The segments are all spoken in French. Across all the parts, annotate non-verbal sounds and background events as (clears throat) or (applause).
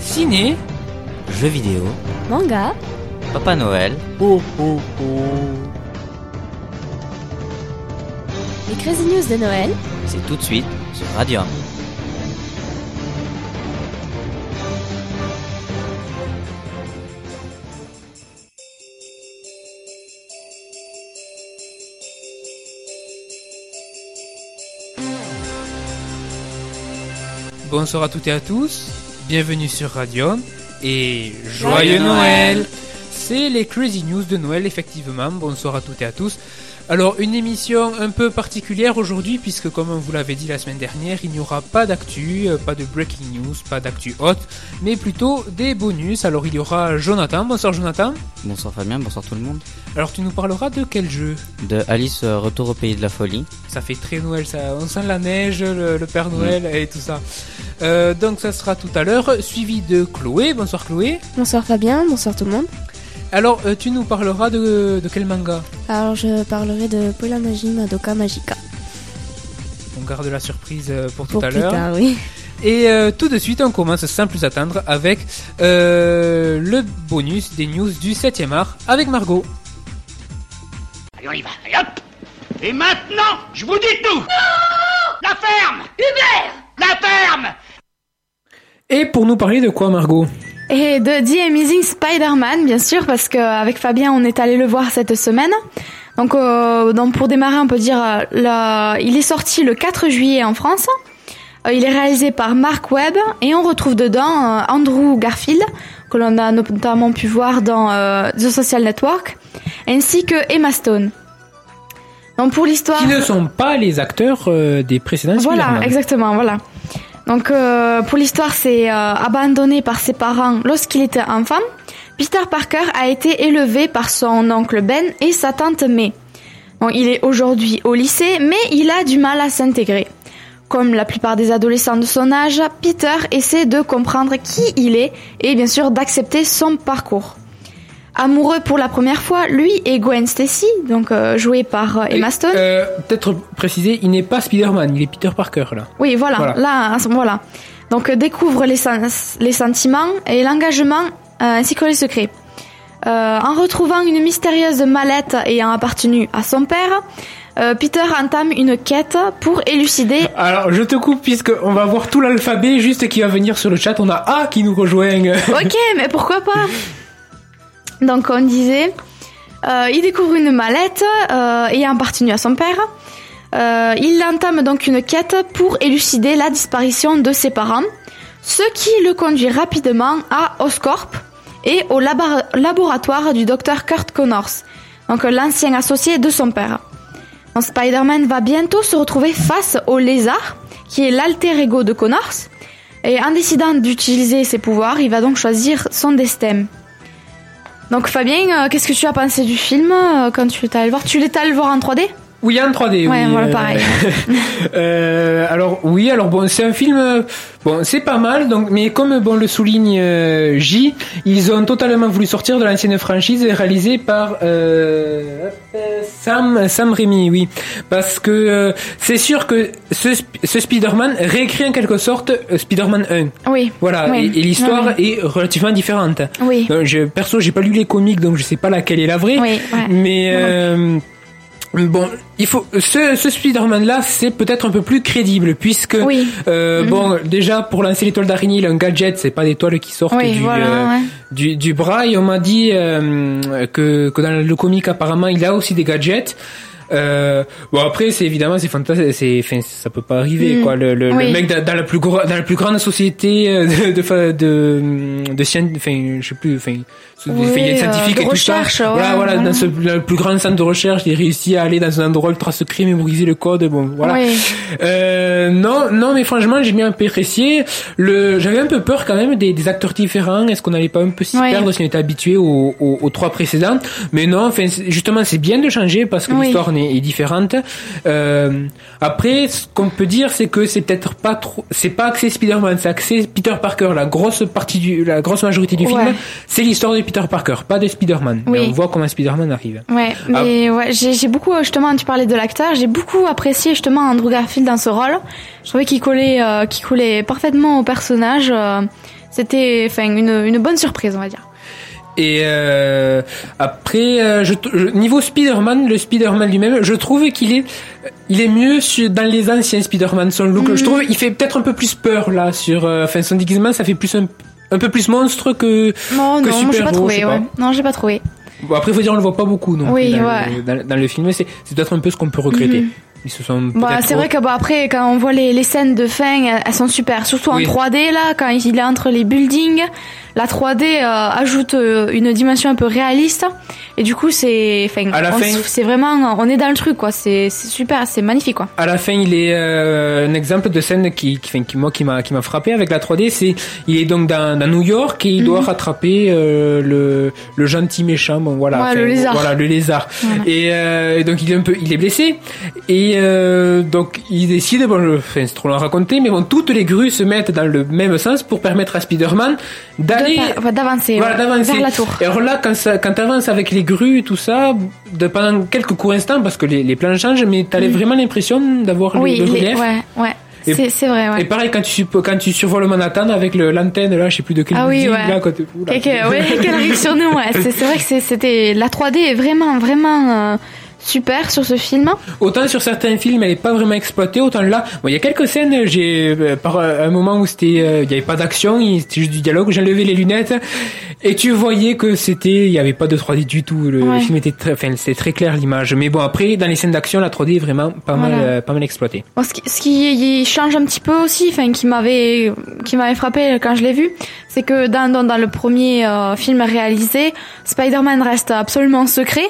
ciné, jeux vidéo, manga, Papa Noël, oh oh oh, les Crazy News de Noël, c'est tout de suite sur Radium. Bonsoir à toutes et à tous, bienvenue sur Radium et joyeux Noël. C'est les Crazy News de Noël effectivement, bonsoir à toutes et à tous. Alors une émission un peu particulière aujourd'hui puisque comme on vous l'avait dit la semaine dernière, il n'y aura pas d'actu, euh, pas de breaking news, pas d'actu hot, mais plutôt des bonus. Alors il y aura Jonathan, bonsoir Jonathan. Bonsoir Fabien, bonsoir tout le monde. Alors tu nous parleras de quel jeu? De Alice euh, Retour au pays de la folie. Ça fait très Noël, ça. On sent la neige, le, Père Noël et tout ça. Euh, donc ça sera tout à l'heure, suivi de Chloé. Bonsoir Chloé. Bonsoir Fabien, bonsoir tout le monde. Alors, euh, tu nous parleras de, quel manga Alors, je parlerai de Polamaji Madoka Magica. On garde la surprise euh, pour, tout à l'heure. oui. Et euh, tout de suite, on commence sans plus attendre avec le bonus des news du 7e art avec Margot. Allez, on y va, allez hop Et maintenant, je vous dis tout Non La ferme Hubert La ferme Et pour nous parler de quoi, Margot? Et de The Amazing Spider-Man, bien sûr, parce qu'avec Fabien, on est allé le voir cette semaine. Donc, euh, donc pour démarrer, on peut dire, euh, il est sorti le 4 juillet en France. Euh, il est réalisé par Mark Webb et on retrouve dedans Andrew Garfield, que l'on a notamment pu voir dans The Social Network, ainsi que Emma Stone. Donc pour l'histoire... Qui ne sont pas les acteurs des précédents Voilà, exactement, voilà. Donc euh, pour l'histoire, c'est euh, abandonné par ses parents lorsqu'il était enfant. Peter Parker a été élevé par son oncle Ben et sa tante May. il est aujourd'hui au lycée, mais il a du mal à s'intégrer. Comme la plupart des adolescents de son âge, Peter essaie de comprendre qui il est et bien sûr d'accepter son parcours. Amoureux pour la première fois, lui et Gwen Stacy, donc euh, joué par euh, Emma Stone. Euh, peut-être préciser, il n'est pas Spider-Man, il est Peter Parker là. Oui, voilà, là, voilà. Donc découvre les, les sentiments et l'engagement ainsi que les secrets. en retrouvant une mystérieuse mallette ayant appartenu à son père, Peter entame une quête pour élucider. Alors, je te coupe puisque on va voir tout l'alphabet juste qui va venir sur le chat. On a A qui nous rejoint. ok, mais pourquoi pas? (laughs) donc on disait, euh, il découvre une mallette euh, ayant appartenu à son père. Euh, il entame donc une quête pour élucider la disparition de ses parents, ce qui le conduit rapidement à Oscorp et au laboratoire du docteur Kurt Connors, donc l'ancien associé de son père. Spider-Man va bientôt se retrouver face au lézard, qui est l'alter ego de Connors, et en décidant d'utiliser ses pouvoirs, il va donc choisir son destin. Donc Fabien, euh, qu'est-ce que tu as pensé du film euh, quand tu es allé le voir? Tu l'étais allé le voir en 3D oui, en 3D. Ouais, oui, voilà, euh, pareil. (laughs) euh, alors oui, alors bon, c'est un film, bon, c'est pas mal. Donc, mais comme bon le souligne J, ils ont totalement voulu sortir de l'ancienne franchise réalisée par euh, Sam Sam Raimi, oui, parce que c'est sûr que ce, ce Spider-Man réécrit en quelque sorte Spider-Man 1. Oui. Voilà, et, l'histoire est relativement différente. Oui. Donc, je, perso, j'ai pas lu les comics, donc je sais pas laquelle est la vraie. Oui. Mais Bon, il faut ce, ce Spider-Man là, c'est peut-être un peu plus crédible puisque oui. euh, mhm. bon, déjà pour lancer l'étoile d'araignée, il a un gadget, c'est pas des toiles qui sortent du, euh, du, du bras. Et on m'a dit euh, que que dans le comic apparemment, il a aussi des gadgets. Euh, bon après c'est évidemment c'est fantastique, c'est enfin ça peut pas arriver mm. quoi. Le, le, le mec dans, la plus dans la plus grande société euh, de de de, de, science, enfin je sais plus, enfin oui, euh, scientifique et tout ça. voilà voilà dans ce, le plus grand centre de recherche, il réussit à aller dans un endroit ultra secret, mémoriser le code, bon voilà. Euh, non non mais franchement j'ai bien apprécié. Le j'avais un peu peur quand même des, des acteurs différents. Est-ce qu'on allait pas un peu s'y perdre si on était habitué aux, aux, aux, trois précédents? Mais non, enfin justement c'est bien de changer parce que l'histoire n'est est, est différente. Euh, après, ce qu'on peut dire, c'est que c'est peut-être pas trop, c'est pas axé Spider-Man, c'est axé Peter Parker. La grosse partie du, la grosse majorité du film, c'est l'histoire de Peter Parker, pas de Spider-Man. Mais on voit comment Spider-Man arrive. Ouais, Ah. mais ouais, j'ai beaucoup euh, justement, tu parlais de l'acteur, j'ai beaucoup apprécié justement Andrew Garfield dans ce rôle. Je trouvais qu'il collait, euh, qu'il collait parfaitement au personnage. euh, C'était, enfin, une, une bonne surprise, on va dire. Et euh, après, euh, je, je- niveau Spider-Man, le Spider-Man lui-même, je trouve qu'il est, il est mieux sur, dans les anciens Spider-Man. Son look, je trouve, il fait peut-être un peu plus peur là sur, euh, enfin son déguisement, ça fait plus un, un peu plus monstre que. Non, Que non, moi j'ai pas je trouvé. Ouais. pas. Non, j'ai pas trouvé. Bon, après, faut dire, on le voit pas beaucoup non Oui, dans, ouais. le, dans, dans le film. C'est, c'est peut-être un peu ce qu'on peut regretter. Ils se sont Bah, c'est vrai que bah, après, quand on voit les, les scènes de fin, elles, elles sont super. Surtout Oui. en 3D, là, quand il est entre les buildings. La 3D euh, ajoute euh, une dimension un peu réaliste. Et du coup, c'est, enfin, c'est vraiment, on est dans le truc, quoi. C'est super, c'est magnifique, quoi. À la fin, il est euh, un exemple de scène qui, qui, enfin, qui moi qui m'a qui m'a frappé avec la 3D. C'est il est donc dans, dans New York et il Mhm. doit rattraper euh, le le gentil méchant. Bon voilà, Ouais, le lézard. Voilà le lézard. Voilà. Et donc il est un peu il est blessé et euh, donc il décide bon je- enfin, c'est trop long à raconter mais bon toutes les grues se mettent dans le même sens pour permettre à Spider-Man d'aller De- D'avancer. voilà, d'avancer. Vers la tour. Et alors là, quand ça, quand t'avances avec les grues et tout ça, de, pendant quelques courts instants, parce que les, les plans changent, mais t'as vraiment l'impression d'avoir le-. Oui, le, les- relief. ouais, ouais. Et- C'est c'est vrai, ouais. Et pareil, quand tu, quand tu survoles le Manhattan avec le- l'antenne, là, je sais plus de quelle Ah oui, musique, ouais. là. Oula. Ok, ouais, qu'elle arrive sur nous, ouais. C'est c'est vrai que c'est- c'était, la 3D est vraiment, vraiment euh, super sur ce film. Autant sur certains films, elle est pas vraiment exploitée, autant là, bon, il y a quelques scènes, j'ai, euh, par euh, un moment où c'était, euh, il y avait pas d'action, c'était juste du dialogue, j'ai levé les lunettes, et tu voyais que c'était, il y avait pas de 3D du tout, le, film était très, enfin, c'était très clair l'image. Mais bon, après, dans les scènes d'action, la 3D est vraiment pas mal, euh, pas mal exploitée. Bon, ce qui, ce qui change un petit peu aussi, enfin, qui m'avait, qui m'avait frappé quand je l'ai vu, c'est que dans, dans, dans le premier euh, film réalisé, Spider-Man reste absolument secret.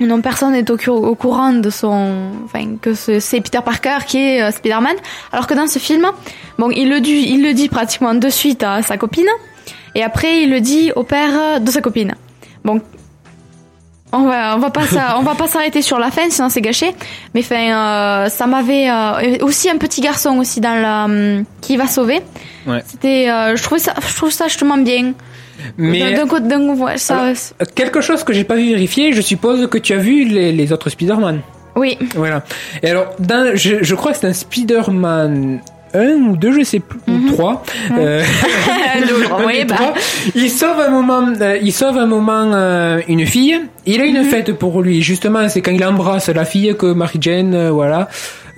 Non, personne n'est au, au courant de son, enfin, que ce- c'est Peter Parker qui est euh, Spider-Man. Alors que dans ce film, bon, il le dit, il le dit pratiquement de suite à sa copine, et après il le dit au père de sa copine. Bon, on va, on va pas, (laughs) on va pas s'arrêter sur la fin, sinon c'est gâché. Mais enfin, euh, ça m'avait euh, aussi un petit garçon aussi dans la hum, qui va sauver. Ouais. C'était, euh, je trouvais ça, je trouve ça justement bien. Mais d'un ça, Alors- quelque chose que j'ai pas vu vérifier, je suppose que tu as vu les, les autres Spider-Man. oui, Voilà. Et alors, dans, je, je crois que c'est un Spider-Man 1 ou 2, je sais plus, Mhm. ou 3. Euh, (laughs) (laughs) Le- un oui, bah. Il sauve un moment, euh, il sauve un moment euh, une fille. Il a une Mhm. fête pour lui. Justement, c'est quand il embrasse la fille que Mary Jane, euh, voilà.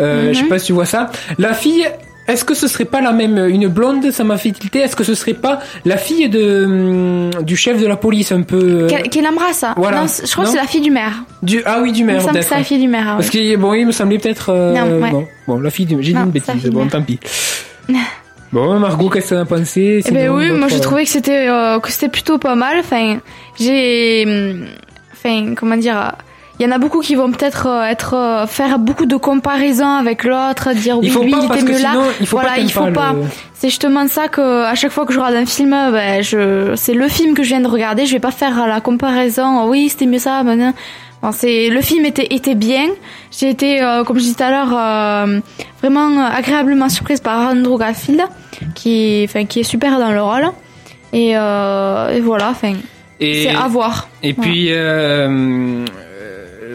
Euh, Mhm. Je sais pas si tu vois ça. La fille. Est-ce que ce serait pas la même, une blonde, ça m'a fait tilter, est-ce que ce serait pas la fille de, hum, du chef de la police un peu, euh, qu'elle qu'elle embrasse. ça. voilà. Non, je crois Non que c'est la fille du maire. du, ah oui, du Il me maire, semble que c'est la fille du maire. ah Parce que bon, il me semblait peut-être. euh, Non, ouais. bon, bon, la fille, du- j'ai dit une bêtise. Bon, tant pis. Bon, Margot, qu'est-ce que t'en as pensé? Eh ben oui, moi j'ai trouvé que c'était euh, que c'était plutôt pas mal. Enfin, j'ai, hum, enfin comment dire, euh, il y en a beaucoup qui vont peut-être euh, être euh, faire beaucoup de comparaisons avec l'autre, dire oui lui il était mieux là. il faut voilà, pas. il faut pas. le- C'est justement ça que à chaque fois que je regarde un film, ben je c'est le film que je viens de regarder. Je vais pas faire la comparaison. Oui, c'était mieux ça. Bon, c'est le film était était bien. J'ai été, euh, comme je disais tout à l'heure, euh, vraiment agréablement surprise par Andrew Garfield, qui enfin qui est super dans le rôle. Et, euh, et voilà, enfin c'est à voir. et puis, euh, euh,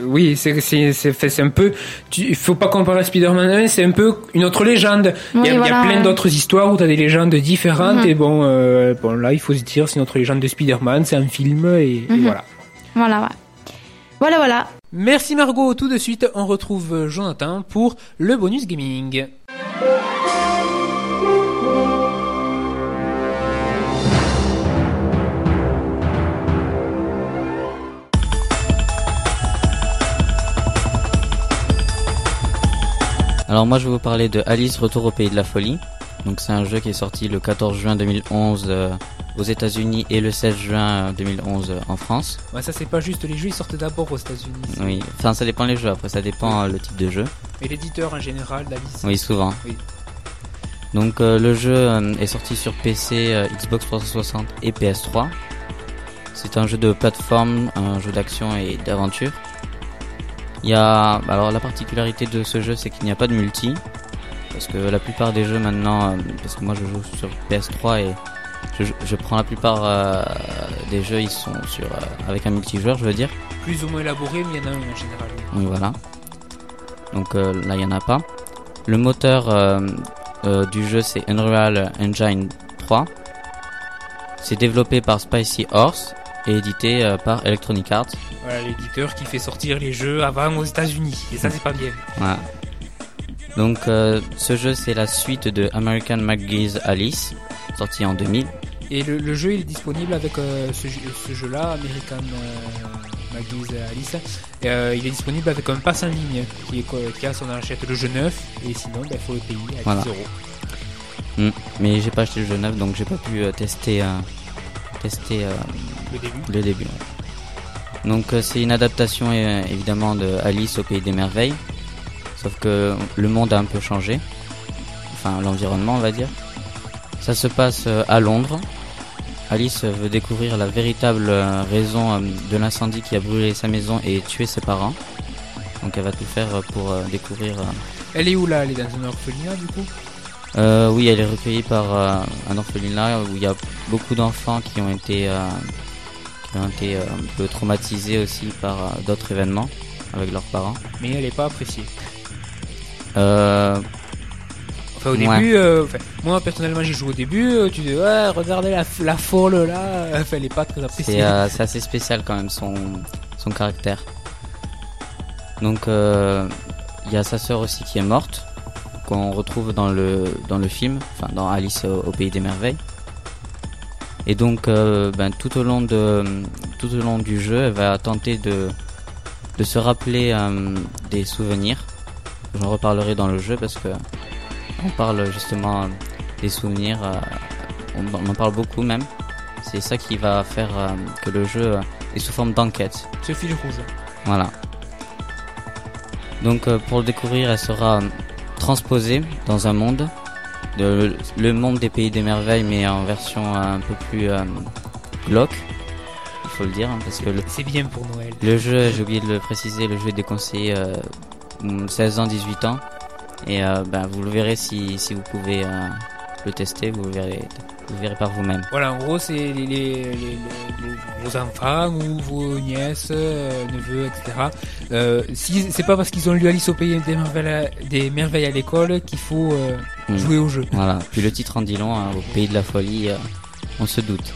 oui, c'est c'est c'est fait- c'est un peu. tu- Il faut pas comparer à Spider-Man 1, c'est un peu une autre légende. Il y a, y plein ouais. d'autres histoires où t'as des légendes différentes. Mhm. Et bon, euh, bon, là, il faut se dire, c'est notre légende de Spider-Man, c'est un film et, et Mhm. voilà. Voilà, ouais. Voilà, voilà. Merci Margot. Tout de suite, on retrouve Jonathan pour le bonus gaming. Alors moi je vais vous parler de Alice Retour au pays de la folie. Donc c'est un jeu qui est sorti le 14 juin 2011 euh, aux États-Unis et le 16 juin 2011 euh, en France. Ouais, ça c'est pas juste. Les jeux ils sortent d'abord aux États-Unis. Oui, enfin ça dépend les jeux. Après ça dépend euh, le type de jeu. Et l'éditeur en général, d'Alice. Oui, souvent. Oui. Donc euh, le jeu euh, est sorti sur PC, euh, Xbox 360 et PS3. C'est un jeu de plateforme, un jeu d'action et d'aventure. Il y a alors la particularité de ce jeu, c'est qu'il n'y a pas de multi, parce que la plupart des jeux maintenant, euh, parce que moi je joue sur PS3 et je, je prends la plupart euh, des jeux, ils sont sur euh, avec un multijoueur, je veux dire. Plus ou moins élaboré, mais il y en a un en général. Donc voilà. Donc euh, là, il n'y en a pas. Le moteur euh, euh, du jeu, c'est Unreal Engine 3. C'est développé par Spicy Horse et édité euh, par Electronic Arts. Voilà, l'éditeur qui fait sortir les jeux avant aux États-Unis. Et ça, c'est pas bien. Voilà. Donc euh, ce jeu, c'est la suite de American McGee's Alice, sorti en 2000. Et le, le jeu, il est disponible avec euh, ce, jeu- ce jeu-là, American euh, McGee's Alice. Il est disponible avec un pass en ligne qui est a son achète le jeu neuf. Et sinon, il faut le payer à Voilà. 10 euros. Hmm. Mais j'ai pas acheté le jeu neuf, donc j'ai pas pu tester, tester Le début. le début. Donc euh, c'est une adaptation euh, évidemment de Alice au pays des merveilles, sauf que le monde a un peu changé, enfin l'environnement on va dire. Ça se passe euh, à Londres. Alice veut découvrir la véritable raison de l'incendie qui a brûlé sa maison et tué ses parents. Donc elle va tout faire pour découvrir. Elle est où là? Elle est dans un orphelinat du coup? Euh, oui, elle est recueillie par euh, un orphelinat où il y a beaucoup d'enfants qui ont été, euh, qui ont été euh, un peu traumatisés aussi par euh, d'autres événements avec leurs parents. Mais elle est pas appréciée. Euh, Enfin, au Ouais. début, euh, enfin, moi personnellement j'ai joué au début, euh, tu dis ouais, regardez la, la folle là, enfin, elle est pas très appréciée. c'est assez spécial quand même son, son caractère. Donc euh, il y a sa sœur aussi qui est morte, qu'on retrouve dans le, dans le film, enfin dans Alice au, au pays des merveilles. Et donc euh, ben, tout, au long de, tout au long du jeu, elle va tenter de, de se rappeler euh, des souvenirs. J'en reparlerai dans le jeu parce que on parle justement euh, des souvenirs, euh, on, on en parle beaucoup même. C'est ça qui va faire que le jeu est sous forme d'enquête. C'est fil rouge. Voilà. Donc pour le découvrir, elle sera transposée dans un monde, de, le monde des pays des merveilles, mais en version euh, un peu plus euh, glauque, il faut le dire, hein, parce que le, C'est bien pour Noël. le jeu, j'ai oublié de le préciser, le jeu est déconseillé euh, mm, 16 ans, 18 ans, et euh, ben, vous le verrez si, si vous pouvez euh, le tester, vous verrez, vous verrez par vous-même. Voilà, en gros, c'est les, les, les- les- vos enfants ou vos nièces, euh, neveux, etc. Euh, si c'est pas parce qu'ils ont lu Alice au pays des merveilles à, des merveilles à l'école qu'il faut euh, Mm. jouer au jeu. Voilà. Puis le titre en dit long, hein, au pays de la folie, on se doute.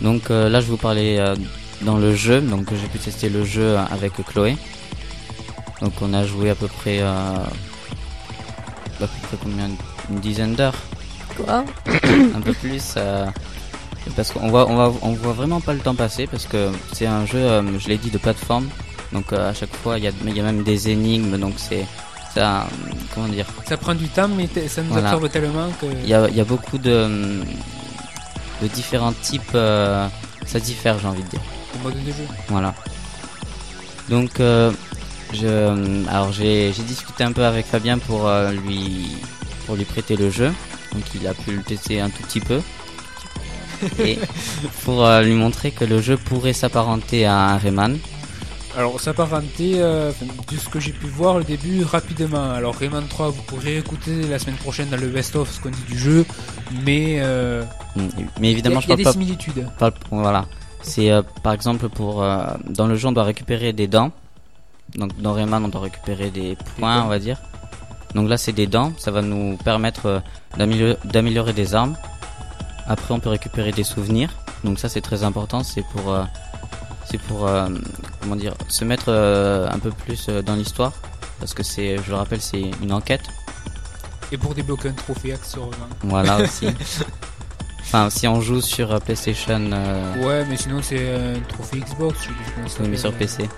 Donc là, je vous parlais dans le jeu, donc j'ai pu tester le jeu avec Chloé. Donc on a joué à peu près, à peu près combien, une dizaine d'heures, Quoi un peu plus. euh, parce qu'on voit, on voit, on voit vraiment pas le temps passer parce que c'est un jeu, euh, je l'ai dit, de plateforme. Donc euh, à chaque fois, il y a, il y a même des énigmes, donc c'est ça, comment dire? Ça prend du temps, mais ça nous Voilà. absorbe tellement que. Il y a, il y a beaucoup de, de différents types. euh, ça diffère, j'ai envie de dire. au mode de jeu. Voilà. Donc, euh, je, alors j'ai j'ai discuté un peu avec Fabien pour euh, lui pour lui prêter le jeu. Donc, il a pu le tester un tout petit peu. Et pour euh, lui montrer que le jeu pourrait s'apparenter à un Rayman. Alors, s'apparenter, euh, de ce que j'ai pu voir au début, rapidement. Alors, Rayman 3, vous pourrez écouter la semaine prochaine dans le best-of ce qu'on dit du jeu, mais euh, Mm, Mais il y évidemment, a, je il y a parle des pas similitudes. Pas- voilà. C'est euh, par exemple pour euh, dans le jeu on doit récupérer des dents. Donc dans Rayman on doit récupérer des points on va dire. Donc là c'est des dents, ça va nous permettre euh, d'améliorer- des armes. Après on peut récupérer des souvenirs. Donc ça c'est très important, c'est pour euh, c'est pour euh, comment dire se mettre euh, un peu plus dans l'histoire parce que c'est je le rappelle c'est une enquête. Et pour débloquer un trophée accessoirement. Voilà (laughs) aussi. enfin si on joue sur PlayStation euh, Ouais, mais sinon c'est un trophée Xbox, je ça oui, mais sur. PC.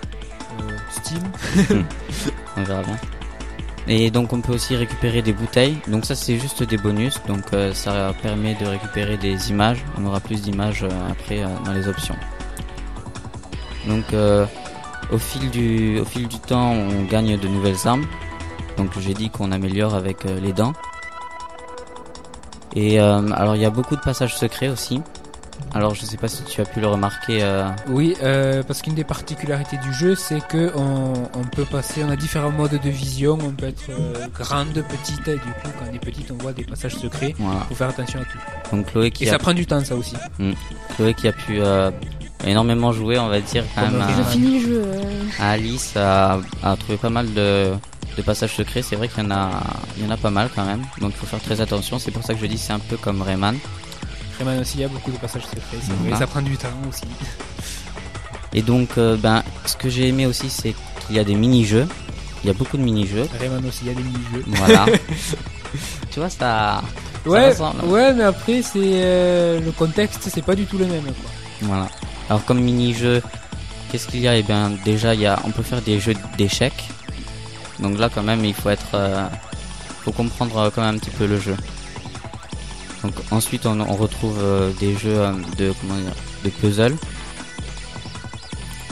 Euh, Steam. (laughs) On verra bien. Et donc on peut aussi récupérer des bouteilles. Donc ça c'est juste des bonus. Donc euh, ça permet de récupérer des images. On aura plus d'images euh, après euh, dans les options. Donc au fil du au fil du temps on gagne de nouvelles armes. Donc j'ai dit qu'on améliore avec les dents. Et alors il y a beaucoup de passages secrets aussi. Alors je sais pas si tu as pu le remarquer. euh, Oui, euh, parce qu'une des particularités du jeu, c'est que on, on peut passer, on a différents modes de vision. On peut être euh, grande, petite. Et du coup, quand on est petite, on voit des passages secrets. voilà. Faut faire attention à tout. Donc Chloé qui Et a, ça prend du temps, ça aussi. Chloé qui a pu euh, énormément jouer, on va dire quand même. Rayman. à- J'ai fini le jeu. euh, Alice a, a trouvé pas mal de, de passages secrets. C'est vrai qu'il y en a, il y en a pas mal quand même. Donc il faut faire très attention. C'est pour ça que je dis c'est un peu comme Rayman. Rayman aussi, il y a beaucoup de passages secrets. c'est vrai. Ça prend du temps aussi. Et donc euh, ben ce que j'ai aimé aussi c'est qu'il y a des mini-jeux. Il y a beaucoup de mini-jeux. Rayman aussi, il y a des mini-jeux. Voilà. (laughs) tu vois ça. Ouais, ouais, mais après, c'est euh, le contexte, c'est pas du tout le même. Quoi. Voilà. Alors comme mini-jeu, qu'est-ce qu'il y a? Eh bien déjà il y a, on peut faire des jeux d'échecs. Donc là quand même il faut être, euh, faut comprendre euh, quand même un petit peu le jeu. Donc ensuite on, on retrouve euh, des jeux euh, de comment dire, de puzzle.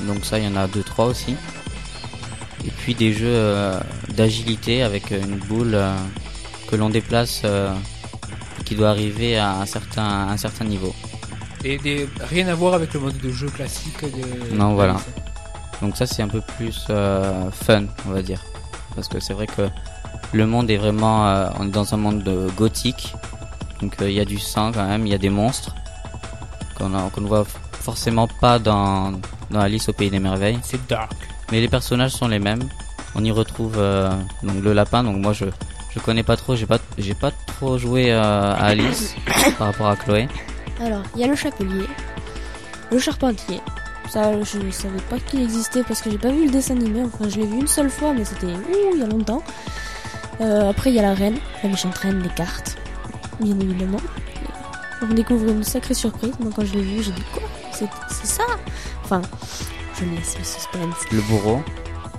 Donc ça il y en a deux trois aussi. Et puis des jeux euh, d'agilité avec une boule que l'on déplace qui doit arriver à un certain, un certain niveau. Et des, rien à voir avec le mode de jeu classique de. Non, voilà. Donc ça c'est un peu plus fun, on va dire. Parce que c'est vrai que le monde est vraiment... on est dans un monde de gothique. Donc euh, il y a du sang quand même, il y a des monstres qu'on ne voit forcément pas dans, dans Alice au Pays des Merveilles. C'est dark. Mais les personnages sont les mêmes. On y retrouve euh, donc le lapin. Donc moi je je connais pas trop, j'ai pas j'ai pas trop joué euh, à Alice (coughs) par rapport à Chloé. Alors, il y a le chapelier, le charpentier. Ça, je savais pas qu'il existait parce que j'ai pas vu le dessin animé. Enfin, je l'ai vu une seule fois, mais c'était il y a longtemps. Euh, après, il y a la reine, la méchante reine, les cartes, bien évidemment. On découvre une sacrée surprise. Moi, quand je l'ai vu, j'ai dit quoi? C'est ça? Enfin, je laisse le suspense. Le bourreau.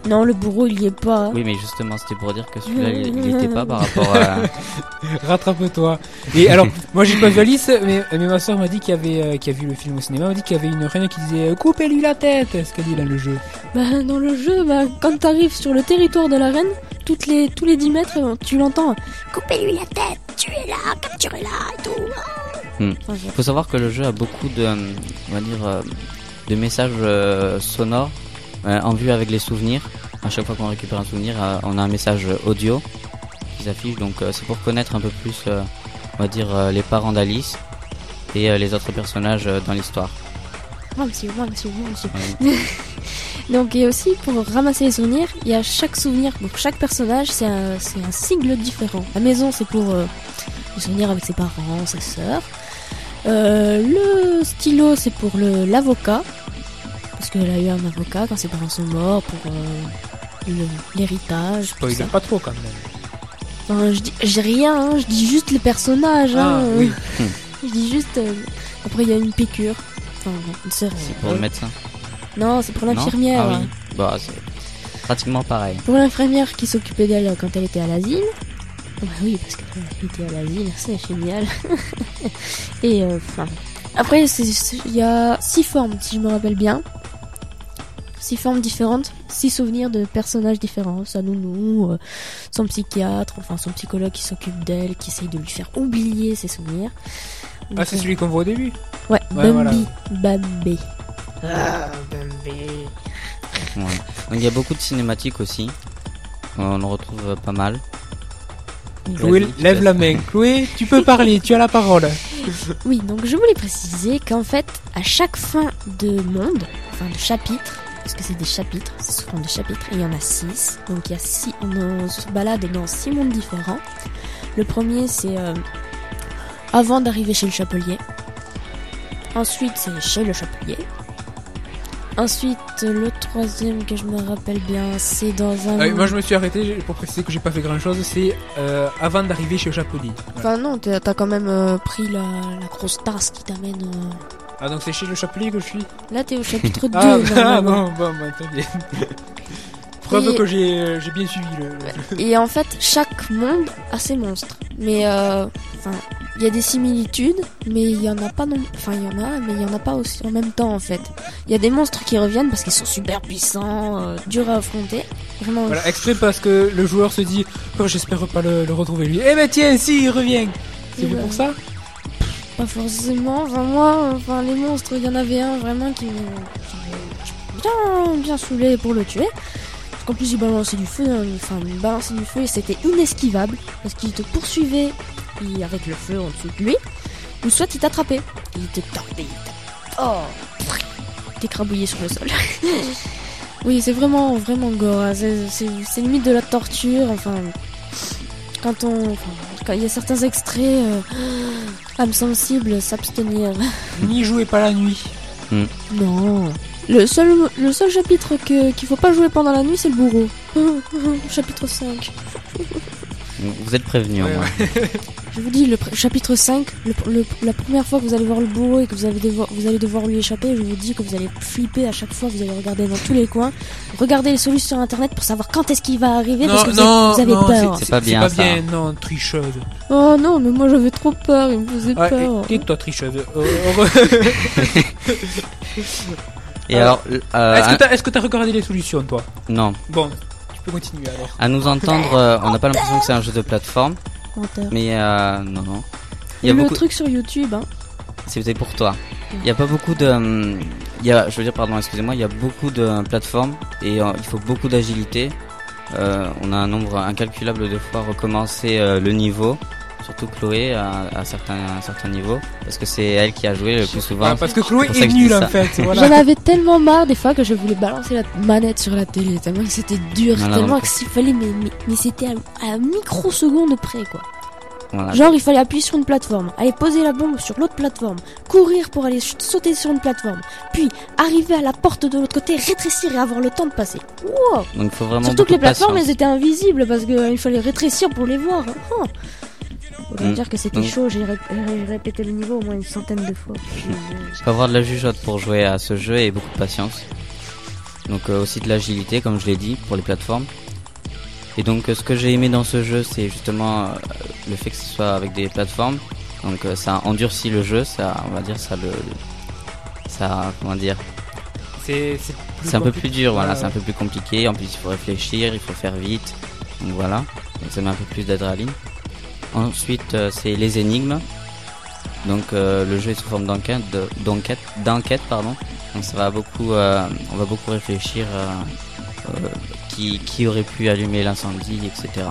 Non, le bourreau, il y est pas. Oui mais justement c'était pour dire que celui-là il il était pas par rapport à... (laughs) Rattrape-toi. Et alors, moi j'ai pas vu Alice, mais, mais ma soeur m'a dit qu'il y avait, euh, qui a vu le film au cinéma, m'a dit qu'il y avait une reine qui disait euh, Coupez-lui la tête Ce qu'elle dit dans le jeu. Bah, dans le jeu, bah, quand t'arrives sur le territoire de la reine, toutes les, tous les 10 mètres, euh, tu l'entends. Coupez-lui la tête, tuez-la, capturez-la et tout. Hmm. Faut savoir que le jeu a beaucoup de, euh, on va dire, euh, de messages euh, sonores en vue avec les souvenirs. À chaque fois qu'on récupère un souvenir, euh, on a un message audio qui s'affiche. Donc euh, c'est pour connaître un peu plus, euh, on va dire, euh, les parents d'Alice et euh, les autres personnages euh, dans l'histoire. Moi, monsieur, moi, monsieur, moi, monsieur. (laughs) Donc, et aussi, pour ramasser les souvenirs, il y a chaque souvenir, pour chaque personnage, c'est un, c'est un sigle différent. La maison, c'est pour euh, les souvenirs avec ses parents, sa sœur. Euh, le stylo, c'est pour le- l'avocat. Parce qu'elle a eu un avocat quand ses parents sont morts, pour euh, l'héritage. ça. pas trop quand même. Enfin, je dis, je dis rien, hein, je dis juste les personnages. Ah, hein. oui. (laughs) Je dis juste. euh, Après, il y a une piqûre. Enfin, bon, une sœur. C'est pour le médecin. Non, c'est pour l'infirmière. Ah hein. oui. Bah, c'est pratiquement pareil. Pour l'infirmière qui s'occupait d'elle quand elle était à l'asile. Ah Bah oui, parce qu'elle était à l'asile, c'est génial. (laughs) Et euh, enfin. Après, il y a six formes, si je me rappelle bien. Six formes différentes, six souvenirs de personnages différents. Sa nounou, euh, son psychiatre, enfin son psychologue qui s'occupe d'elle, qui essaye de lui faire oublier ses souvenirs. Ah, c'est euh, celui qu'on voit au début? Ouais, Ouais, Bambi. Bambi. Ah, Bambi. Ouais. Donc il y a beaucoup de cinématiques aussi. On en retrouve pas mal. Chloé, lève la main. Chloé, tu peux parler, tu as la parole. (laughs) (laughs) Oui, donc je voulais préciser qu'en fait, à chaque fin de monde, enfin de chapitre, parce que c'est des chapitres, c'est souvent des chapitres, il y en a six. Donc il y a six, on se balade dans six mondes différents. Le premier, c'est euh, avant d'arriver chez le chapelier. Ensuite, c'est chez le chapelier. Ensuite, le troisième que je me rappelle bien, c'est dans un. Ah oui, moi je me suis arrêté pour préciser que j'ai pas fait grand chose, c'est euh, avant d'arriver chez le chapelier. Voilà. Enfin non, t'as quand même euh, pris la, la grosse tasse qui t'amène. euh, Ah donc c'est chez le chapelier que je suis? Là, t'es au chapitre (laughs) 2. Ah, (laughs) bon, bon, bah, très bien. Preuve Et- que j'ai euh, j'ai bien suivi le... Et en fait, chaque monde a ses monstres. Mais euh, il y a des similitudes, mais il y en a pas non. Enfin, il y en a, mais il y en a pas aussi en même temps en fait. Il y a des monstres qui reviennent parce qu'ils sont super puissants, euh, durs à affronter. Vraiment. Voilà, exprès parce que le joueur se dit oh, j'espère pas le, le retrouver lui. Eh ben tiens, si, il revient C'est ouais. pour ça Pas forcément. Enfin, moi, enfin, les monstres, il y en avait un vraiment qui qui bien, bien saoulé pour le tuer. Parce qu'en plus, il balançait du feu, hein, enfin, il balançait du feu et c'était inesquivable. Parce qu'il te poursuivait et avec le feu en dessous de lui. Ou soit il t'attrapait. Il il te. Oh T'écrabouillé sur le sol. (laughs) oui, c'est vraiment, vraiment gore. hein. C'est- limite de la torture. Enfin. Quand on. enfin, quand il y a certains extraits. euh, (gasps) âme sensible, s'abstenir. N'y jouez pas la nuit. Non. Le seul, le seul chapitre que- qu'il faut pas jouer pendant la nuit, c'est le bourreau. (laughs) chapitre 5. Vous êtes prévenus au Ouais, moins. Je vous dis, le chapitre 5, le, le- la première fois que vous allez voir le bourreau et que vous, avez devoir, vous allez devoir lui échapper, je vous dis que vous allez flipper à chaque fois, vous allez regarder dans tous les coins, regarder les solutions sur internet pour savoir quand est-ce qu'il va arriver parce que vous avez- vous avez, non, peur. C'est pas bien, C'est ça. pas bien, non, tricheuse. Oh non, mais moi j'avais trop peur, il me faisait Ouais, peur. et, et toi, tricheuse. (laughs) (laughs) Et Alors, alors, euh, Est-ce que t'as est-ce que t'as regardé les solutions, toi? Non, Bon, tu peux continuer alors. à nous entendre, euh, on n'a pas l'impression que c'est un jeu de plateforme, Menteur. mais euh, non, non. Il y a le beaucoup. truc sur YouTube, hein. C'était pour toi. Il y a pas beaucoup de, hum, il y a, je veux dire, pardon, excusez-moi, il y a beaucoup de plateformes et euh, il faut beaucoup d'agilité. Euh, on a un nombre incalculable de fois recommencer euh, le niveau, surtout Chloé à, à certains, à certains niveaux, parce que c'est elle qui a joué le plus souvent. Ouais, parce que Chloé est dis nulle en fait. (laughs) Voilà. J'en avais tellement marre des fois que je voulais balancer la manette sur la télé, tellement que c'était dur, tellement que s'il fallait, mais, mais, mais c'était à, à microseconde près quoi. Voilà. Genre il fallait appuyer sur une plateforme, aller poser la bombe sur l'autre plateforme, courir pour aller sauter sur une plateforme, puis arriver à la porte de l'autre côté, rétrécir et avoir le temps de passer. Wow Donc il faut vraiment Surtout que les plateformes patience. elles étaient invisibles parce qu'il fallait rétrécir pour les voir. Oh. Autant Mm. dire que c'était Donc- chaud, j'ai ré- j'ai répété le niveau au moins une centaine de fois. Il faut avoir de la jugeote pour jouer à ce jeu et beaucoup de patience. Donc euh, aussi de l'agilité, comme je l'ai dit, pour les plateformes. Et donc euh, ce que j'ai aimé dans ce jeu, c'est justement euh, le fait que ce soit avec des plateformes. Donc euh, ça endurcit le jeu, ça, on va dire, ça le, ça, comment dire, C'est un peu plus dur, voilà, c'est un peu plus compliqué. En plus, il faut réfléchir, il faut faire vite. Donc voilà, donc ça met un peu plus d'adrénaline. Ensuite, euh, c'est les énigmes. Donc euh, le jeu est sous forme d'enquête, de- d'enquête, d'enquête, pardon. Donc ça va beaucoup, euh, on va beaucoup réfléchir qui, aurait pu allumer l'incendie, etc.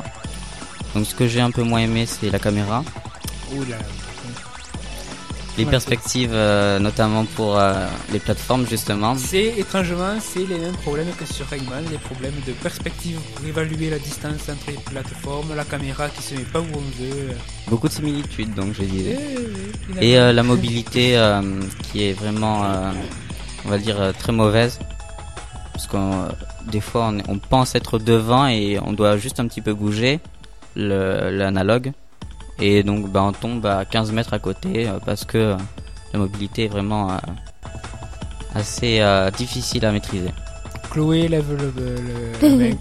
Donc ce que j'ai un peu moins aimé, c'est la caméra. Les perspectives, euh, notamment pour euh, les plateformes justement. C'est étrangement, c'est les mêmes problèmes que sur Rayman, les problèmes de perspective pour évaluer la distance entre les plateformes, la caméra qui se met pas où on veut. Beaucoup de similitudes, donc je disais. eh, Et euh, la mobilité qui est vraiment, on va dire, très mauvaise. Parce qu'on, euh, des fois, on, on pense être devant et on doit juste un petit peu bouger l'analogue. Et donc, bah, on tombe à 15 mètres à côté euh, parce que euh, la mobilité est vraiment euh, assez euh, difficile à maîtriser. Chloé lève le. (laughs)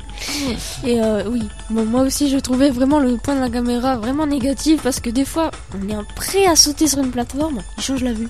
Et euh, oui, bon, moi aussi je trouvais vraiment le point de la caméra vraiment négatif parce que des fois on est prêt à sauter sur une plateforme, il change la vue.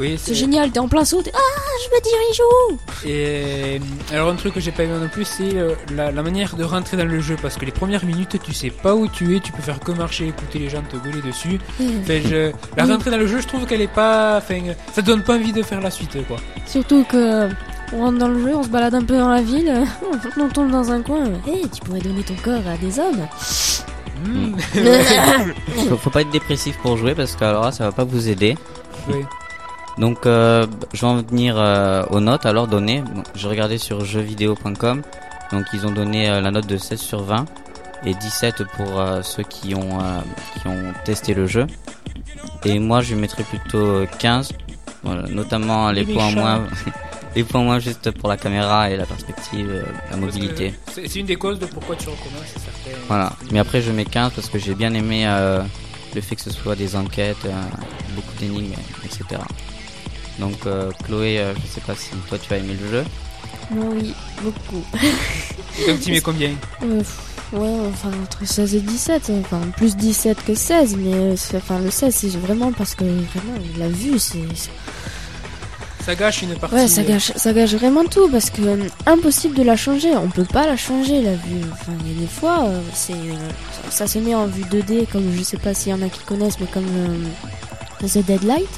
Oui, C'est génial, t'es en plein saut, t'es, ah je me dirige où Et euh, alors un truc que j'ai pas aimé non plus, c'est euh, la, la manière de rentrer dans le jeu parce que les premières minutes, tu sais pas où tu es, tu peux faire que marcher, écouter les gens te gueuler dessus. Enfin, je- la rentrée dans le jeu, je trouve qu'elle est pas, enfin, ça te donne pas envie de faire la suite, quoi. Surtout que on rentre dans le jeu, on se balade un peu dans la ville, (laughs) on tombe dans un coin, hé tu pourrais donner ton corps à des hommes. Hmm. (laughs) (laughs) Faut, faut pas être dépressif pour jouer parce que alors là, ça va pas vous aider. Oui. Donc, euh, je vais en venir euh, aux notes alors données. Bon, J'ai regardé sur jeuxvideo.com. Donc, ils ont donné euh, la note de 16 sur 20 et 17 pour ceux qui ont, qui ont testé le jeu. Et moi, je mettrais plutôt euh, 15. Voilà, notamment les points moins. (laughs) les points moins juste pour la caméra et la perspective, la mobilité. C'est c'est une des causes de pourquoi tu recommences certains. Voilà. Mais après, je mets 15 parce que j'ai bien aimé le fait que ce soit des enquêtes, beaucoup d'énigmes, etc. Donc, euh, Chloé, euh, je sais pas si toi tu as aimé le jeu. Non, oui, beaucoup. Donc tu mets combien? Euh, ouais, enfin entre 16 et 17, enfin plus 17 que 16, mais c'est- enfin le 16 c'est vraiment parce que vraiment la vue c'est Ça gâche une partie. ouais ça euh, gâche ça gâche vraiment tout parce que euh, impossible de la changer, on peut pas la changer la vue. Enfin il y a des fois euh, c'est euh, ça, ça se met en vue 2D comme je sais pas s'il y en a qui connaissent mais comme euh, The Deadlight.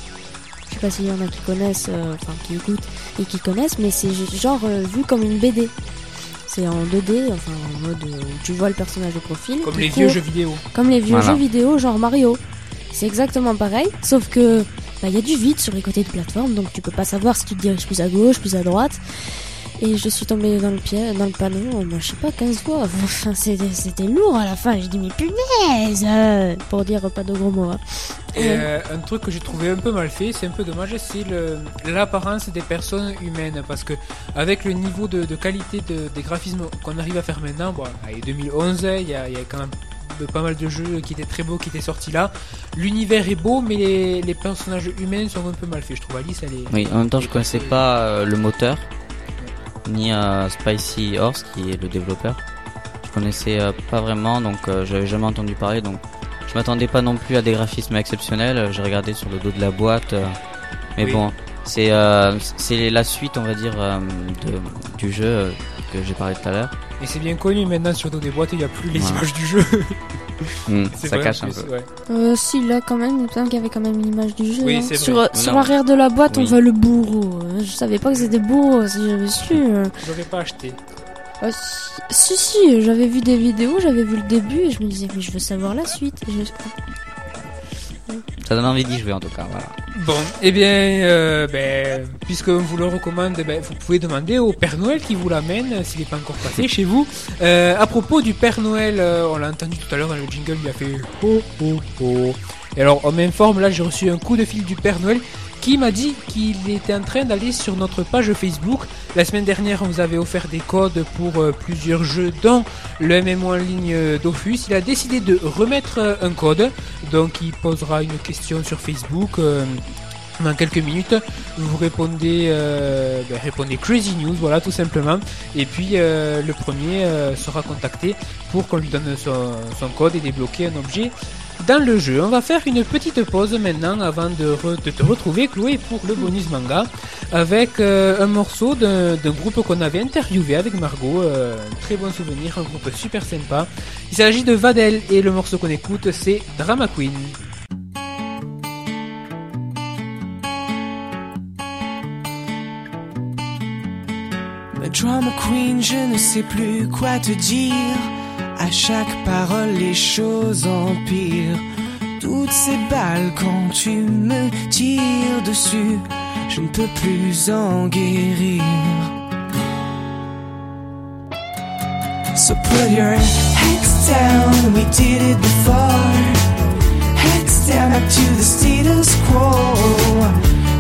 Je sais pas s'il y en a qui connaissent, euh, enfin qui écoutent et qui connaissent, mais c'est genre euh, vu comme une BD. C'est en 2D, enfin en mode où tu vois le personnage de profil. Comme les coup, vieux jeux vidéo. Comme les vieux Voilà. jeux vidéo, genre Mario. C'est exactement pareil, sauf que bah, il y a du vide sur les côtés de plateforme, donc tu peux pas savoir si tu te diriges plus à gauche, plus à droite. Et je suis tombée dans le pied, dans le panneau, euh, moi je sais pas, 15 fois. Enfin, c'était, lourd à la fin. J'ai dit, mais punaise euh, Pour dire pas de gros mots. hein. Et euh, un truc que j'ai trouvé un peu mal fait, c'est un peu dommage, c'est l'apparence des personnes humaines. Parce que avec le niveau de, de qualité de- des graphismes qu'on arrive à faire maintenant, bon, allez, 2011, il y y a quand même de- pas mal de jeux qui étaient très beaux, qui étaient sortis là. L'univers est beau, mais les, les personnages humains sont un peu mal faits. Je trouve Alice, elle est. Oui, en même temps, je connaissais pas euh, le moteur, ni Spicy Horse, qui est le développeur. Je connaissais euh, pas vraiment, donc euh, j'avais jamais entendu parler, donc je m'attendais pas non plus à des graphismes exceptionnels. Euh, J'ai regardé sur le dos de la boîte, euh, mais Oui. bon, c'est euh, c'est la suite, on va dire, euh, de, du jeu euh, que j'ai parlé tout à l'heure. Et c'est bien connu maintenant sur le dos des boîtes, il n'y a plus les Voilà. images du jeu. (laughs) Hmm, ça cache un peu. ouais. Euh, si, là, quand même, il me semble qu'il y avait quand même une image du jeu. Oui, hein. Sur, l'arrière de la boîte, on voit le bourreau. Euh, Je savais pas que c'était bourreau, si j'avais su. euh. J'aurais pas acheté. Si, si, j'avais vu des vidéos, j'avais vu le début et je me disais, mais je veux savoir la suite. Je- Ça donne envie d'y jouer en tout cas. Voilà. Bon, eh bien, euh, ben, puisque on vous le recommande, ben, vous pouvez demander au Père Noël qui vous l'amène, s'il n'est pas encore passé chez vous. Euh, à propos du Père Noël, euh, on l'a entendu tout à l'heure dans le jingle, il a fait ho ho ho. Et alors, en même forme, là, j'ai reçu un coup de fil du Père Noël qui m'a dit qu'il était en train d'aller sur notre page Facebook. La semaine dernière, on vous avait offert des codes pour euh, plusieurs jeux, dont le MMO en ligne euh, Dofus. Il a décidé de remettre euh, un code, donc il posera une question sur Facebook. euh, dans quelques minutes, vous répondez, ben, répondez Crazy News, voilà tout simplement. Et puis le premier sera contacté pour qu'on lui donne son, son code et débloquer un objet dans le jeu. On va faire une petite pause maintenant avant de, te retrouver Chloé pour le bonus manga avec euh, un morceau d'un groupe qu'on avait interviewé avec Margot, euh, un très bon souvenir, un groupe super sympa. Il s'agit de Vadel et le morceau qu'on écoute c'est Drama Queen. Ma drama queen, je ne sais plus quoi te dire. À chaque parole, les choses empirent. Toutes ces balles quand tu me tires dessus, je ne peux plus en guérir. So put your heads down, we did it before. Heads down, back to the status quo.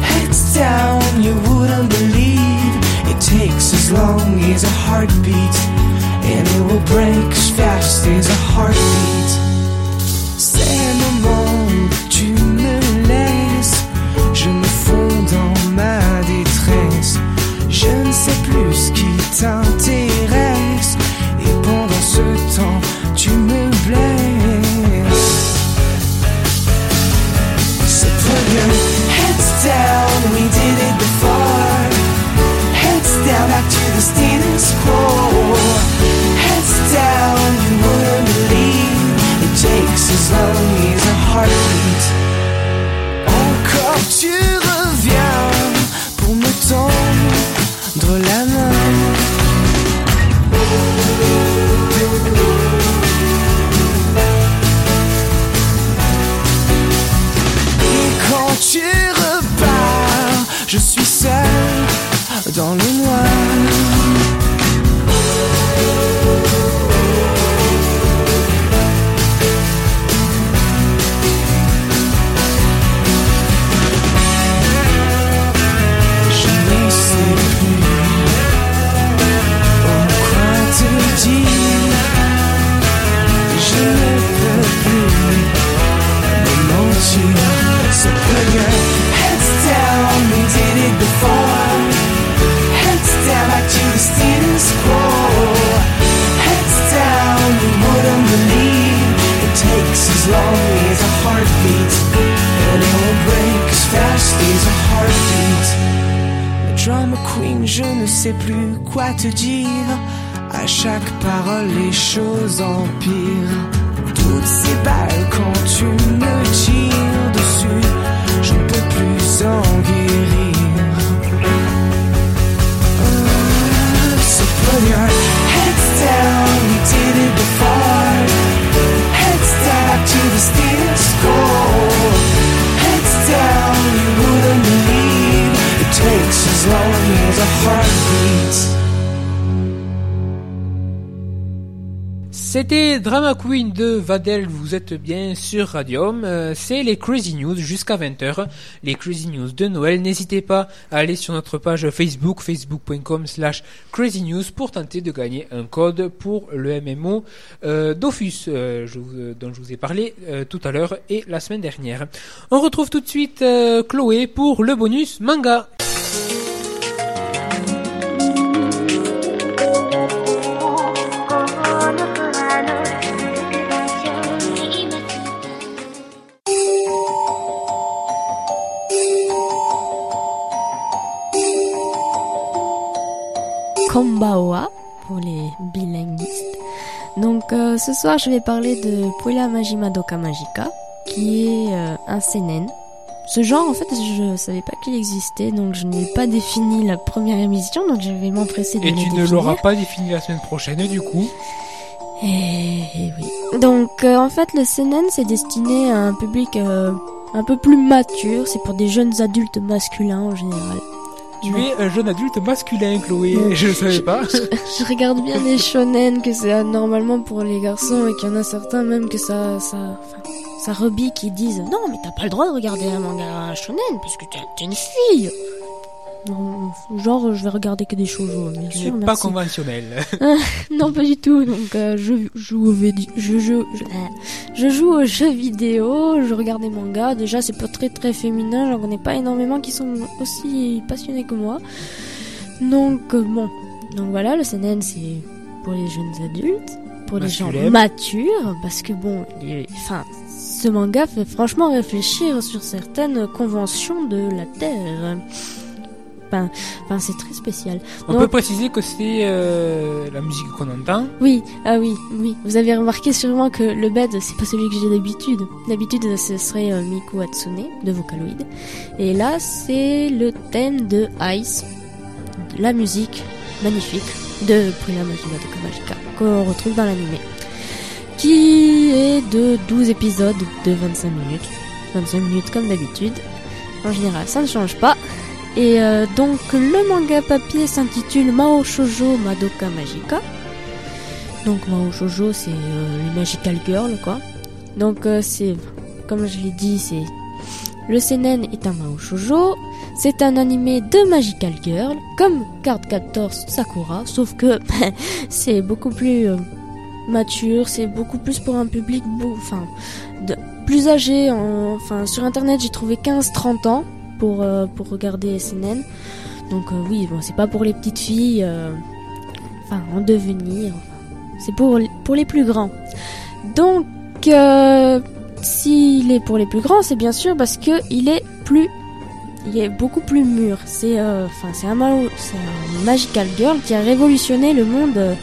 Heads down, you wouldn't believe it takes as long as a heartbeat, and it will break as fast as a heartbeat. C'est un moment où tu me laisses, je me fonds dans ma détresse. Je ne sais plus ce qui t'intéresse, et pendant ce temps, tu me blesses. So put your heads down, we did it before. Heads down, back to the status quo. Encore tu reviens pour me tendre la main. Quand tu repars, je suis seul dans le the status quo. Heads down, you wouldn't believe it takes as long as a heartbeat, and it will break as fast as a heartbeat. La drama queen, je ne sais plus down, we did it before. Heads down to the steel score. Heads down, you wouldn't believe it takes as long as a heart beats. C'était Drama Queen de Vadel, vous êtes bien sur Radium, Euh, c'est les Crazy News jusqu'à 20h, les Crazy News de Noël, n'hésitez pas à aller sur notre page Facebook, facebook.com slash Crazy News pour tenter de gagner un code pour le MMO euh, euh, euh, dont je vous ai parlé tout à l'heure et la semaine dernière. On retrouve tout de suite Chloé pour le bonus manga. Pour les bilinguistes. Donc euh, ce soir je vais parler de Puella Majima Doka Magica qui est euh, un seinen. Ce genre en fait je savais pas qu'il existait donc je n'ai pas défini la première émission donc je vais m'empresser de Et le tu ne l'auras pas défini la semaine prochaine du coup. Et, et oui. Donc euh, en fait le seinen c'est destiné à un public un peu plus mature, c'est pour des jeunes adultes masculins en général. Tu es un jeune adulte masculin Chloé, je ne savais pas. Je regarde bien les shonen que c'est normalement pour les garçons et qu'il y en a certains même que ça ça enfin, ça rebille qui disent non mais t'as pas le droit de regarder un manga shonen parce que t'es une fille. Non, genre je vais regarder que des shoujo bien Tu sûr pas merci. conventionnel. (laughs) Non pas du tout donc euh, je joue au vidi- je joue je, euh, je joue aux jeux vidéo, je regarde des mangas. Déjà c'est pas très très féminin, j'en connais pas énormément qui sont aussi passionnés que moi. Donc euh, bon, donc voilà le seinen c'est pour les jeunes adultes, pour les gens matures parce que bon, enfin ce manga fait franchement réfléchir sur certaines conventions de la terre. Enfin, enfin c'est très spécial. On peut préciser que c'est euh, la musique qu'on entend. Oui, ah oui, oui. Vous avez remarqué sûrement que le bed, c'est pas celui que j'ai d'habitude. D'habitude, ce serait euh, Miku Hatsune de Vocaloid. Et là, c'est le thème de Ice, de la musique magnifique de Puella Majima de Magica, qu'on retrouve dans l'anime. Qui est de 12 épisodes de 25 minutes. 25 minutes comme d'habitude. En général, ça ne change pas. Et euh, donc, le manga papier s'intitule Mao Shoujo Madoka Magica. Donc Mao Shoujo, c'est euh, les Magical Girl, quoi. Donc euh, c'est, comme je l'ai dit, c'est le seinen est un Mao Shoujo. C'est un animé de Magical Girl, comme Card Captor Sakura, sauf que (laughs) c'est beaucoup plus euh, mature, c'est beaucoup plus pour un public, enfin, plus âgé. en- Enfin, sur Internet, j'ai trouvé 15-30 ans pour euh, pour regarder seinen. Donc euh, oui, c'est pas pour les petites filles, euh, enfin en devenir. C'est pour, pour les plus grands. Donc, s'il est pour les plus grands, c'est bien sûr parce que il est plus, il est beaucoup plus mûr. C'est, un Mao, un Magical Girl qui a révolutionné le monde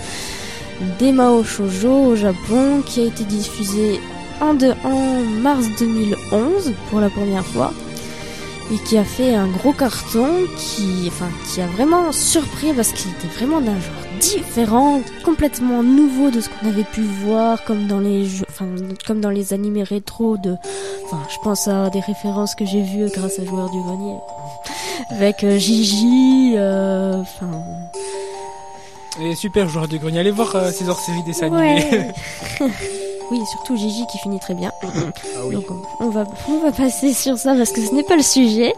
des Mao Shoujo au Japon, qui a été diffusé en, de, en mars 2011 pour la première fois et qui a fait un gros carton qui, enfin, qui a vraiment surpris parce qu'il était vraiment d'un genre différent, complètement nouveau de ce qu'on avait pu voir, comme dans les jeux, enfin, comme dans les animés rétro de, enfin, je pense à des références que j'ai vues grâce à Joueur du Grenier, avec euh, Gigi, euh, enfin, Et super joueur de grenier. Allez voir euh, ces hors-séries dessins animés. (laughs) oui, surtout Gigi qui finit très bien. ah oui. (laughs) Donc on va, on va passer sur ça parce que ce n'est pas le sujet.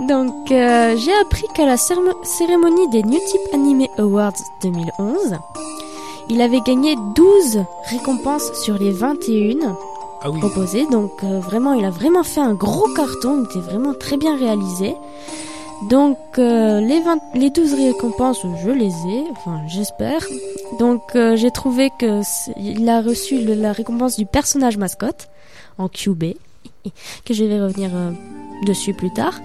Donc euh, j'ai appris qu'à la cérémonie des New Type Anime Awards 2011, il avait gagné 12 récompenses sur les 21 Ah oui. proposées. Donc euh, vraiment, il a vraiment fait un gros carton, il était vraiment très bien réalisé. Donc euh, les, 20 les 12 récompenses, je les ai, enfin j'espère. Donc euh, j'ai trouvé que il a reçu la récompense du personnage mascotte en QB, (laughs) que je vais revenir euh, dessus plus tard,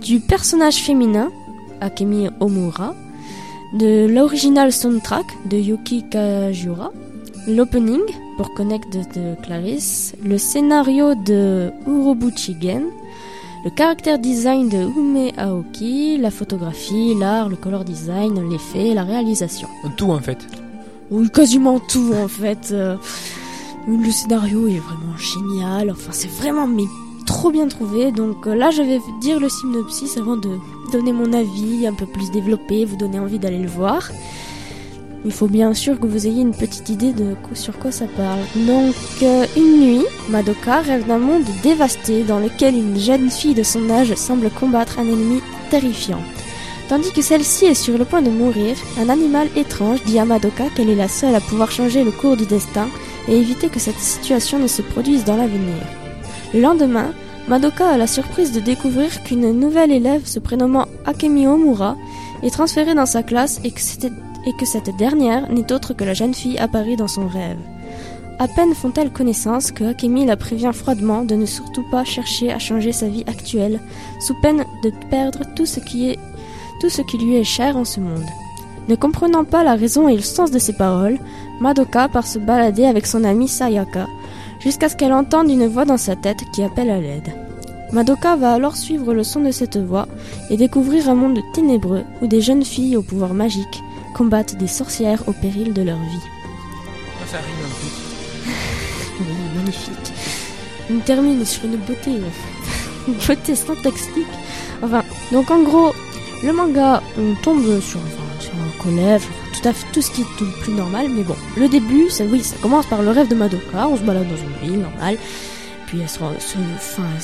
du personnage féminin Akemi Omura, de l'original soundtrack de Yuki Kajiura, l'opening pour Connect de, de Clarisse, le scénario de Urobuchi Gen, le caractère design de Ume Aoki, la photographie, l'art, le color design, l'effet, la réalisation. Tout en fait. Oui, quasiment tout en fait. Euh, le scénario est vraiment génial. Enfin, c'est vraiment mais trop bien trouvé. Donc euh, là, je vais dire le synopsis avant de, donner mon avis un peu plus développé, vous donner envie d'aller le voir. Il faut bien sûr que vous ayez une petite idée de sur quoi ça parle. Donc, euh, une nuit, Madoka rêve d'un monde dévasté dans lequel une jeune fille de son âge semble combattre un ennemi terrifiant. Tandis que celle-ci est sur le point de mourir, un animal étrange dit à Madoka qu'elle est la seule à pouvoir changer le cours du destin et éviter que cette situation ne se produise dans l'avenir. Le lendemain, Madoka a la surprise de découvrir qu'une nouvelle élève se prénommant Akemi Omura est transférée dans sa classe et que, c'était- et que cette dernière n'est autre que la jeune fille apparue dans son rêve. À peine font-elles connaissance que Akemi la prévient froidement de ne surtout pas chercher à changer sa vie actuelle, sous peine de perdre tout ce qui tout ce qui lui est cher en ce monde. Ne comprenant pas la raison et le sens de ces paroles, Madoka part se balader avec son amie Sayaka, jusqu'à ce qu'elle entende une voix dans sa tête qui appelle à l'aide. Madoka va alors suivre le son de cette voix et découvrir un monde ténébreux où des jeunes filles au pouvoir magique combattent des sorcières au péril de leur vie. Ah, Ça rime un peu. (laughs) Oui, magnifique. On termine sur une beauté, euh, (laughs) une beauté syntaxique. Enfin, donc en gros, le manga, on tombe sur, enfin, sur un collège, tout à fait tout ce qui est tout le plus normal, mais bon, le début, ça, oui, ça commence par le rêve de Madoka, on se balade dans une ville normale,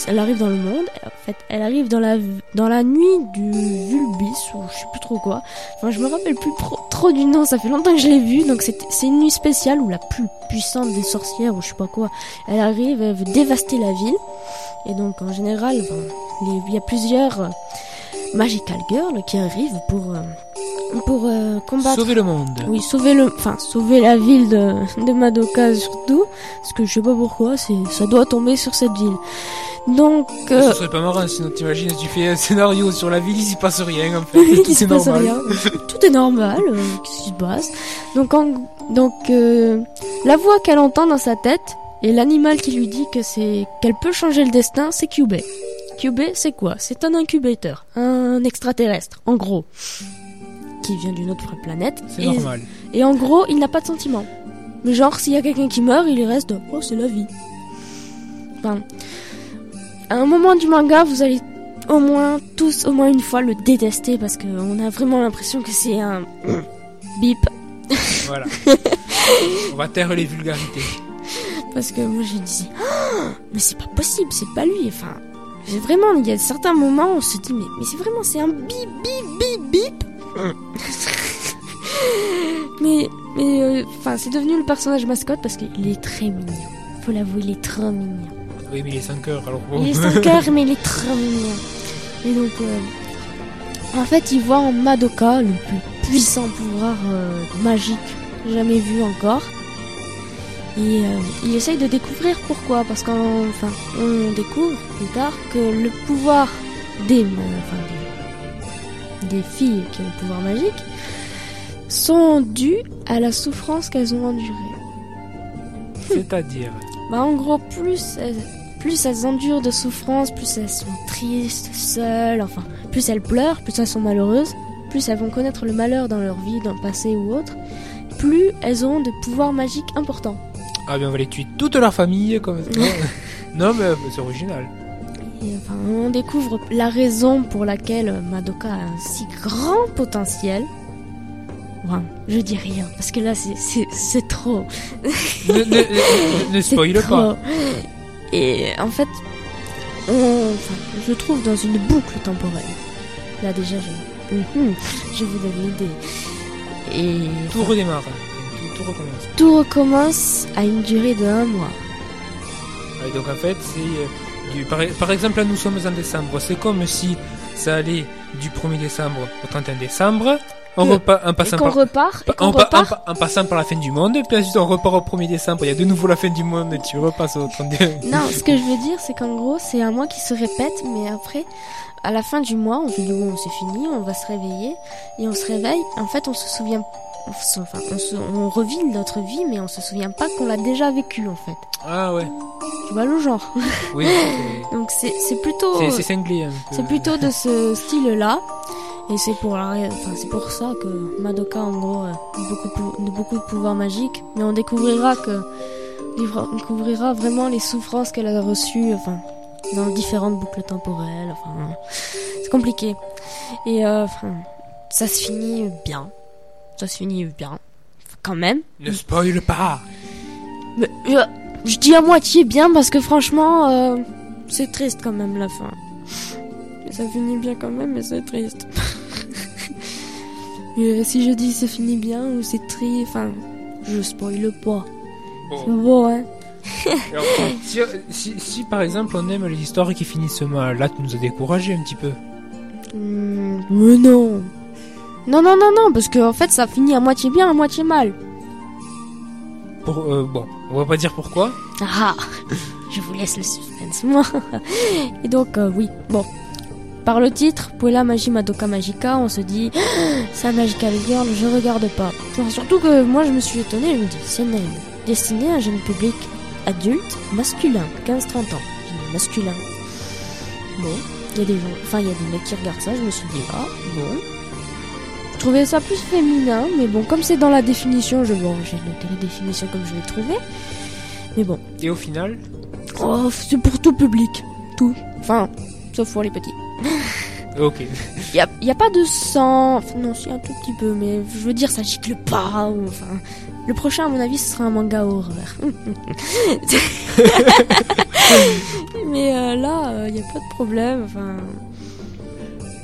elle, arrive dans le monde, en fait, elle arrive dans la, dans la nuit du Vulbis, ou je sais plus trop quoi, enfin, je me rappelle plus trop, du nom, ça fait longtemps que je l'ai vu, donc c'est une nuit spéciale où la plus puissante des sorcières, ou je sais pas quoi, elle arrive, elle veut dévaster la ville, et donc en général, il y a plusieurs euh, Magical Girls qui arrivent pour, euh, pour euh, combattre. Sauver le monde. Oui, sauver le, enfin sauver la ville de, de Madoka surtout, parce que je sais pas pourquoi, c'est, ça doit tomber sur cette ville. Donc, euh, Ce serait pas marrant sinon t'imagines tu fais un scénario sur la ville, il s'y passe rien en fait. (laughs) il Tout est passe normal. rien. Tout est normal, euh, qu'est-ce qui se passe? Donc, en- donc euh, la voix qu'elle entend dans sa tête et l'animal qui lui dit que c'est qu'elle peut changer le destin, c'est Kyubey. Kyubey, c'est quoi? C'est un incubateur, un extraterrestre, en gros, qui vient d'une autre planète. C'est Et- normal. Et en gros, il n'a pas de sentiments. Mais genre, s'il y a quelqu'un qui meurt, il reste oh, c'est la vie. Enfin, à un moment du manga, vous allez au moins tous, au moins une fois, le détester parce qu'on a vraiment l'impression que c'est un (clears throat) bip. Voilà. (laughs) On va taire les vulgarités. Parce que moi, je disais, Ah, mais c'est pas possible, c'est pas lui. Enfin, vraiment, il y a certains moments où on se dit, mais, mais c'est vraiment, c'est un bip, bip, bip, bip. (laughs) mais, mais, euh, enfin, c'est devenu le personnage mascotte parce qu'il est très mignon. Faut l'avouer, il est trop mignon. Oui, mais il est 5 heures alors bon. Il est sans (laughs) cœur, mais il est trop mignon. Et donc, euh, en fait, il voit en Madoka le plus puissant pouvoir euh, magique jamais vu encore. Et euh, il essaye de découvrir pourquoi, parce qu'on enfin, on découvre plus tard que le pouvoir des, enfin, des, filles qui ont le pouvoir magique sont dus à la souffrance qu'elles ont endurée. C'est-à-dire. Bah en gros, plus elles, plus elles endurent de souffrance, plus elles sont tristes, seules, enfin, plus elles pleurent, plus elles sont malheureuses, plus elles vont connaître le malheur dans leur vie, dans le passé ou autre, plus elles auront de pouvoirs magiques importants. Ah bien on va les tuer toute leur famille comme ça. (laughs) non mais c'est original. Et, enfin, on découvre la raison pour laquelle Madoka a un si grand potentiel. Je dis rien, parce que là, c'est- trop. Ne, ne, ne- ne (laughs) C'est spoil pas. Et en fait, on, enfin, je trouve dans une boucle temporelle. Là déjà, je, Mhm, je vous donne l'idée. Et Tout redémarre. Tout, tout recommence. tout recommence à une durée de un mois. Ouais, donc en fait c'est euh, par, par exemple là nous sommes en décembre. C'est comme si ça allait du 1er décembre au 31 décembre. En, Que- repas, en passant par repart, en, pa- en repart. pa- en passant par la fin du monde, puis ensuite on repart au 1er décembre, il y a de nouveau la fin du monde, et tu repasses au 31. Non, ce que je veux dire, c'est qu'en gros, c'est un mois qui se répète, mais après, à la fin du mois, on se dit bon, c'est fini, on va se réveiller, et on se réveille. En fait, on se souvient, on se- enfin, on, se, on revit notre vie, mais on se souvient pas qu'on l'a déjà vécu, en fait. Ah ouais, Tu vois le genre. oui, (laughs) Donc c'est plutôt, c'est cinglé peu. c'est plutôt de ce style-là. Et c'est pour la, enfin, pour ça que Madoka, en gros, euh, a beaucoup, de beaucoup de pouvoirs magiques. Mais on découvrira que, on découvrira vraiment les souffrances qu'elle a reçues, enfin, dans différentes boucles temporelles. Enfin, c'est compliqué. Et euh, enfin, ça se finit bien. Ça se finit bien, quand même. Ne spoil pas Mais, euh, je dis à moitié bien parce que franchement, euh, c'est triste quand même la fin. Ça finit bien quand même, mais c'est triste. (laughs) Euh, si je dis c'est fini bien ou c'est triste, enfin, je spoil pas. C'est Bon. hein. Alors, (laughs) si, si, si, par exemple on aime les histoires qui finissent mal, là tu nous as découragé un petit peu. Hmm, mais non. Non, non, non, non, parce que en fait, ça finit à moitié bien, à moitié mal. Pour, euh, bon, on va pas dire pourquoi. Ah, (laughs) je vous laisse le suspense, moi. (laughs) Et donc, euh, oui, bon. Par le titre, Puella Magi Madoka Magica, on se dit, un Magical Girl, je regarde pas. Enfin, surtout que moi, je me suis étonnée, je me dis, c'est nul. Destiné à un jeune public adulte, masculin, 15-30 ans. Masculin. Bon, il y a des gens, enfin, il y a des mecs qui regardent ça, je me suis dit, ah, bon. Je trouvais ça plus féminin, mais bon, comme c'est dans la définition, je, bon, j'ai noté la définition comme je l'ai trouvée. Mais bon. Et au final, Oh, c'est pour tout public. Tout. Enfin, sauf pour les petits. (laughs) ok. Il y a, a pas de sang. Enfin, non, si, un tout petit peu, mais je veux dire, ça gicle pas. Ou, enfin, le prochain, à mon avis, ce sera un manga horreur. (laughs) mais euh, là, il n'y a pas de problème. Enfin,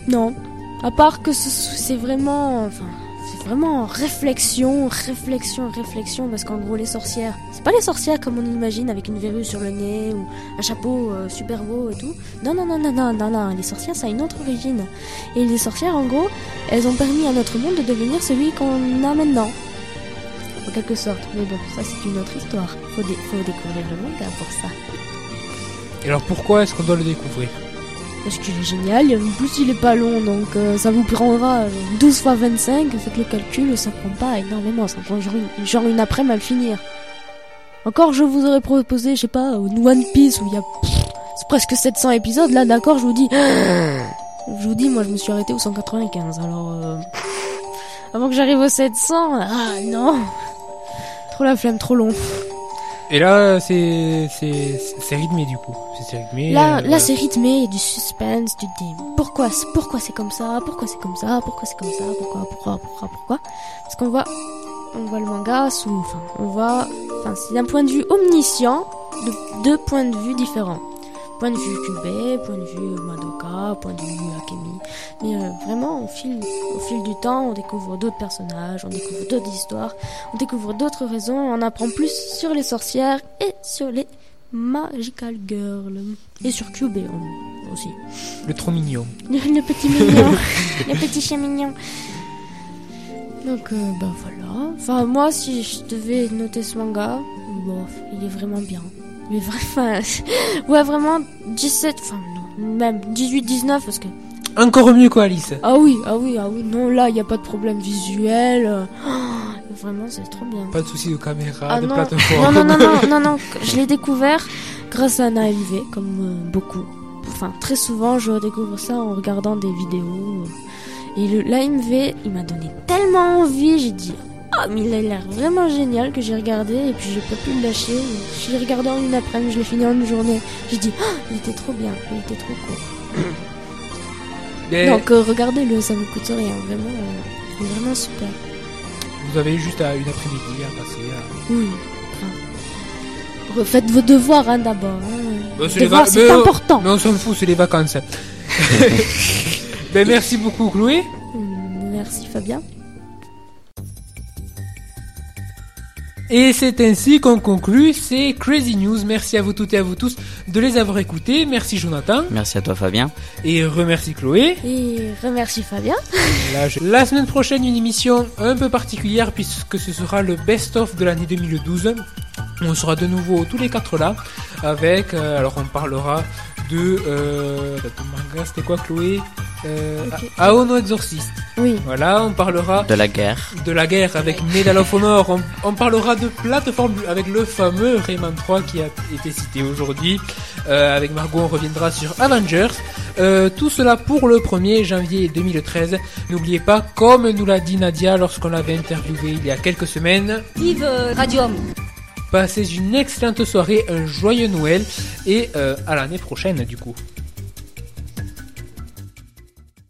non. À part que ce- c'est vraiment. Enfin, c'est vraiment réflexion, réflexion, réflexion. Parce qu'en gros, les sorcières, c'est pas les sorcières comme on imagine avec une verrue sur le nez ou un chapeau euh, super beau et tout. Non, non, non, non, non, non, non. Les sorcières, ça a une autre origine. Et les sorcières, en gros, elles ont permis à notre monde de devenir celui qu'on a maintenant. En quelque sorte. Mais bon, ça, c'est une autre histoire. Faut, dé- faut découvrir le manga pour ça. Et alors pourquoi est-ce qu'on doit le découvrir? Parce qu'il est génial, en plus il est pas long, donc euh, ça vous prendra euh, 12 fois 25, faites le calcul, ça prend pas énormément, ça prend genre une, genre après-midi à le finir. Encore je vous aurais proposé, je sais pas, une One Piece où il y a pff, presque 700 épisodes, là d'accord, je vous dis... (gasps) Je vous dis, moi je me suis arrêté au 195, alors... euh, avant que j'arrive au 700, ah non Trop la flemme, trop long. Et là, c'est c'est c'est rythmé du coup. C'est- rythmé. Là, euh, là c'est rythmé, il y a du suspense, tu te dis pourquoi, c'est- pourquoi c'est comme ça, pourquoi c'est comme ça, pourquoi c'est comme ça, pourquoi, pourquoi, pourquoi, pourquoi. Parce qu'on voit, on voit le manga sous, enfin, on voit, enfin, c'est d'un point de vue omniscient, de deux points de vue différents. Point de vue Cubé, point de vue Madoka, point de vue Akemi. Mais euh, vraiment, au fil, au fil du temps, on découvre d'autres personnages, on découvre d'autres histoires, on découvre d'autres raisons, on apprend plus sur les sorcières et sur les Magical Girl. Et sur Cube aussi. Le trop mignon. (laughs) Le, petit mignon. le petit chien mignon. Donc, euh, bah voilà. Enfin, moi, si je devais noter ce manga, bon, il est vraiment bien. Mais vraiment, (laughs) ouais, vraiment 17, enfin, non, même 18-19, parce que. Encore mieux quoi, Alice. Ah oui, ah oui, ah oui, non, là, il n'y a pas de problème visuel. euh, (gasps) vraiment, c'est trop bien. Pas de soucis de caméra, Ah de non. plateforme. Non, non, non, non, (laughs) non, non. Je l'ai découvert grâce à un AMV, comme euh, beaucoup. Enfin, très souvent, je découvre ça en regardant des vidéos. Et le l'AMV, il m'a donné tellement envie, j'ai dit, ah, mais il a l'air vraiment génial que j'ai regardé et puis j'ai pas pu le lâcher. Je l'ai regardé en une après-midi, je l'ai fini en une journée. J'ai dit, ah, il était trop bien, il était trop court. Mais Donc, euh, regardez-le, ça vous coûte rien, vraiment, euh, vraiment super. Vous avez juste à une après-midi à passer. à- Oui. Enfin, refaites vos devoirs hein, d'abord. Hein. Bah, c'est va- euh, important. Mais on s'en fout, c'est les vacances. (laughs) (laughs) ben, merci beaucoup, Chloé. Merci Fabien. Et c'est ainsi qu'on conclut ces Crazy News. Merci à vous toutes et à vous tous de les avoir écoutés. Merci Jonathan. Merci à toi Fabien. Et remercie Chloé. Et remercie Fabien. Là, je- La semaine prochaine, une émission un peu particulière puisque ce sera le best-of de l'année 2012. On sera de nouveau tous les quatre là avec, euh, alors on parlera de, euh, de manga, c'était quoi Chloé euh, Aono Exorcist. Oui. Voilà, on parlera De la guerre. de la guerre avec Medal of Honor. On, on parlera de plateforme avec le fameux Rayman 3 qui a été cité aujourd'hui. Euh, avec Margot, on reviendra sur Avengers. Euh, tout cela pour le 1er janvier 2013. N'oubliez pas, comme nous l'a dit Nadia lorsqu'on l'avait interviewé il y a quelques semaines, Vive Radium Passez une excellente soirée, un joyeux Noël et euh, à l'année prochaine du coup.